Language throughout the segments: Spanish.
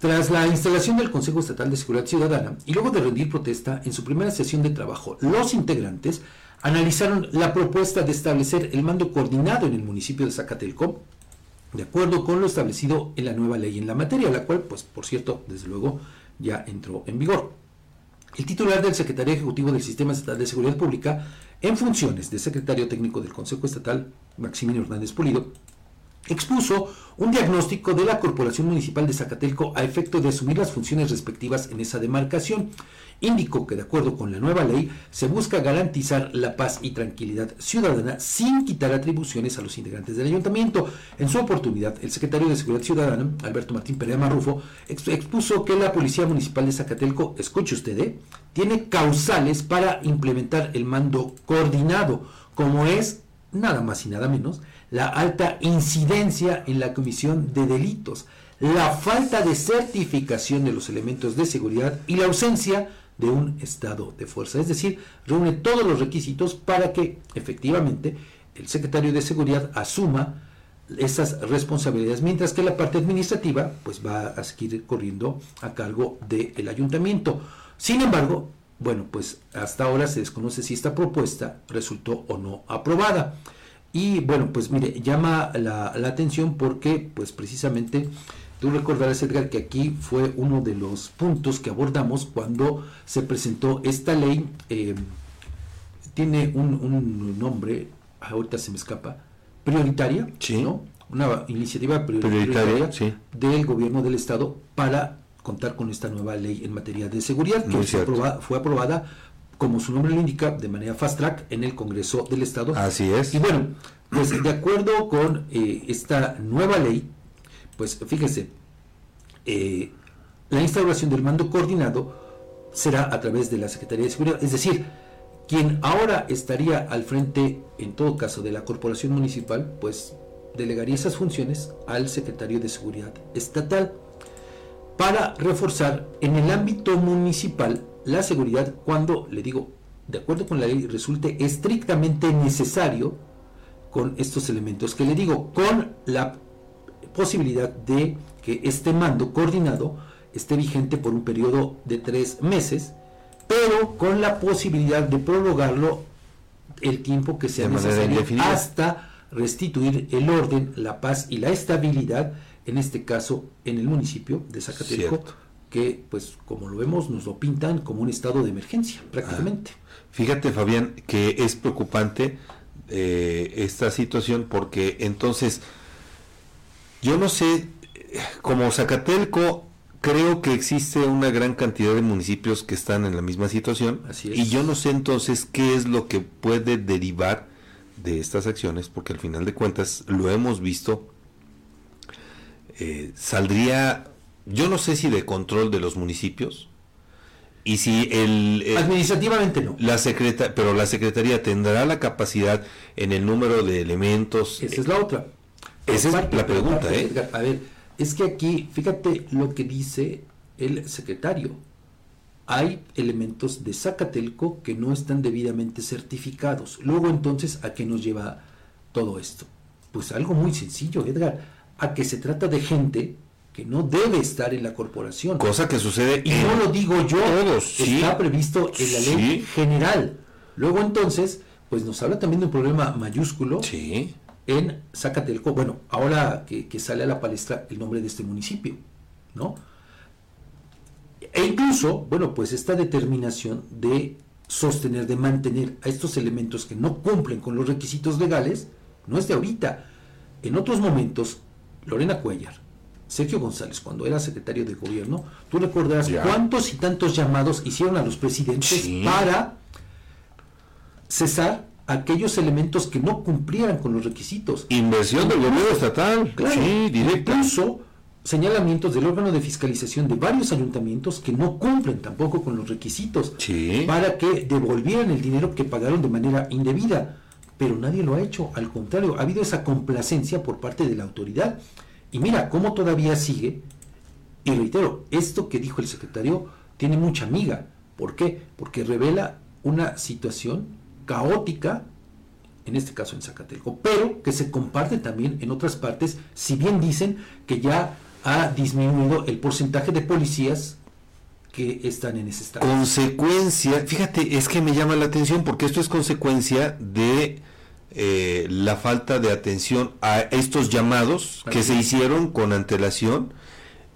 Tras la instalación del Consejo Estatal de Seguridad Ciudadana y luego de rendir protesta en su primera sesión de trabajo, los integrantes analizaron la propuesta de establecer el mando coordinado en el municipio de Zacatelco, de acuerdo con lo establecido en la nueva ley en la materia, la cual, pues, por cierto, desde luego ya entró en vigor. El titular del Secretario Ejecutivo del Sistema Estatal de Seguridad Pública, en funciones de secretario técnico del Consejo Estatal, Maximiliano Hernández Pulido, expuso un diagnóstico de la Corporación Municipal de Zacatelco a efecto de asumir las funciones respectivas en esa demarcación. Indicó que de acuerdo con la nueva ley se busca garantizar la paz y tranquilidad ciudadana sin quitar atribuciones a los integrantes del ayuntamiento. En su oportunidad, el secretario de Seguridad Ciudadana, Alberto Martín Perea Marrufo, expuso que la Policía Municipal de Zacatelco, escuche usted, ¿eh? tiene causales para implementar el mando coordinado, como es nada más y nada menos la alta incidencia en la comisión de delitos, la falta de certificación de los elementos de seguridad y la ausencia de un estado de fuerza. Es decir, reúne todos los requisitos para que efectivamente el secretario de seguridad asuma esas responsabilidades, mientras que la parte administrativa pues va a seguir corriendo a cargo del ayuntamiento. Sin embargo, bueno, pues hasta ahora se desconoce si esta propuesta resultó o no aprobada. Y bueno, pues mire, llama la, atención porque pues precisamente tú recordarás Edgar que aquí fue uno de los puntos que abordamos cuando se presentó esta ley. Eh, tiene un, nombre, ahorita se me escapa, prioritaria, ¿no? Una iniciativa prioritaria, del gobierno del estado para contar con esta nueva ley en materia de seguridad que fue aprobada como su nombre lo indica, de manera fast track en el Congreso del Estado. Así es. Y bueno, pues de acuerdo con eh, esta nueva ley, pues fíjese, eh, la instauración del mando coordinado será a través de la Secretaría de Seguridad, es decir, quien ahora estaría al frente, en todo caso, de la Corporación Municipal, pues delegaría esas funciones al Secretario de Seguridad Estatal para reforzar en el ámbito municipal la seguridad cuando, le digo, de acuerdo con la ley, resulte estrictamente necesario con estos elementos que le digo, con la posibilidad de que este mando coordinado esté vigente por un periodo de tres meses, pero con la posibilidad de prorrogarlo el tiempo que sea necesario hasta restituir el orden, la paz y la estabilidad, en este caso en el municipio de Zacatelco que, pues, como lo vemos, nos lo pintan como un estado de emergencia, prácticamente. Ah, fíjate, Fabián, que es preocupante eh, esta situación porque entonces, yo no sé, como Zacatelco, creo que existe una gran cantidad de municipios que están en la misma situación y yo no sé entonces qué es lo que puede derivar de estas acciones, porque al final de cuentas lo hemos visto, eh, saldría yo no sé si de control de los municipios y si el... Administrativamente no. La secreta, pero la Secretaría tendrá la capacidad en el número de elementos. Esa es la otra. Esa es la pregunta, ¿eh? A ver, es que aquí, fíjate lo que dice el secretario. Hay elementos de Zacatelco que no están debidamente certificados. Luego entonces, ¿a qué nos lleva todo esto? Pues algo muy sencillo, Edgar, a que se trata de gente que no debe estar en la corporación. Cosa que sucede y no lo digo yo, está previsto en la ley general. Luego entonces, pues nos habla también de un problema mayúsculo sí. en Zacatelco. Bueno, ahora que, sale a la palestra el nombre de este municipio, ¿no? E incluso, bueno, pues esta determinación de sostener, de mantener a estos elementos que no cumplen con los requisitos legales, no es de ahorita. En otros momentos, Lorena Cuellar, Sergio González, cuando era secretario de gobierno, tú recordarás cuántos y tantos llamados hicieron a los presidentes para cesar aquellos elementos que no cumplieran con los requisitos. Inversión del gobierno estatal, sí, directa. Incluso señalamientos del órgano de fiscalización de varios ayuntamientos que no cumplen tampoco con los requisitos para que devolvieran el dinero que pagaron de manera indebida. Pero nadie lo ha hecho, al contrario, ha habido esa complacencia por parte de la autoridad y mira cómo todavía sigue. Y reitero, esto que dijo el secretario tiene mucha amiga. ¿Por qué? Porque revela una situación caótica, en este caso en Zacatelco, pero que se comparte también en otras partes, si bien dicen que ya ha disminuido el porcentaje de policías que están en ese estado. Consecuencia, fíjate, es que me llama la atención porque esto es consecuencia de eh, la falta de atención a estos llamados que se hicieron con antelación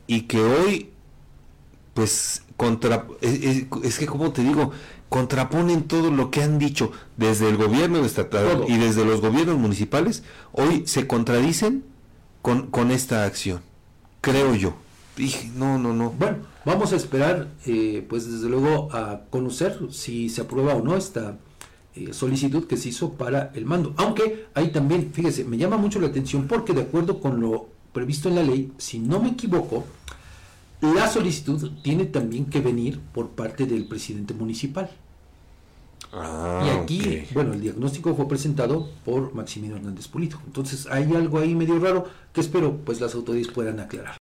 y que hoy, pues, contra, es, es que como te digo, contraponen todo lo que han dicho desde el gobierno estatal Todo. y desde los gobiernos municipales, hoy se contradicen con, con esta acción, creo yo. Dije, no, no, no. Bueno, vamos a esperar, eh, pues desde luego, a conocer si se aprueba o no esta eh, solicitud que se hizo para el mando. Aunque ahí también, fíjese, me llama mucho la atención porque de acuerdo con lo previsto en la ley, si no me equivoco, la solicitud tiene también que venir por parte del presidente municipal. Ah, y aquí, bueno, el diagnóstico fue presentado por Maximiliano Hernández Polito. Entonces hay algo ahí medio raro que espero pues las autoridades puedan aclarar.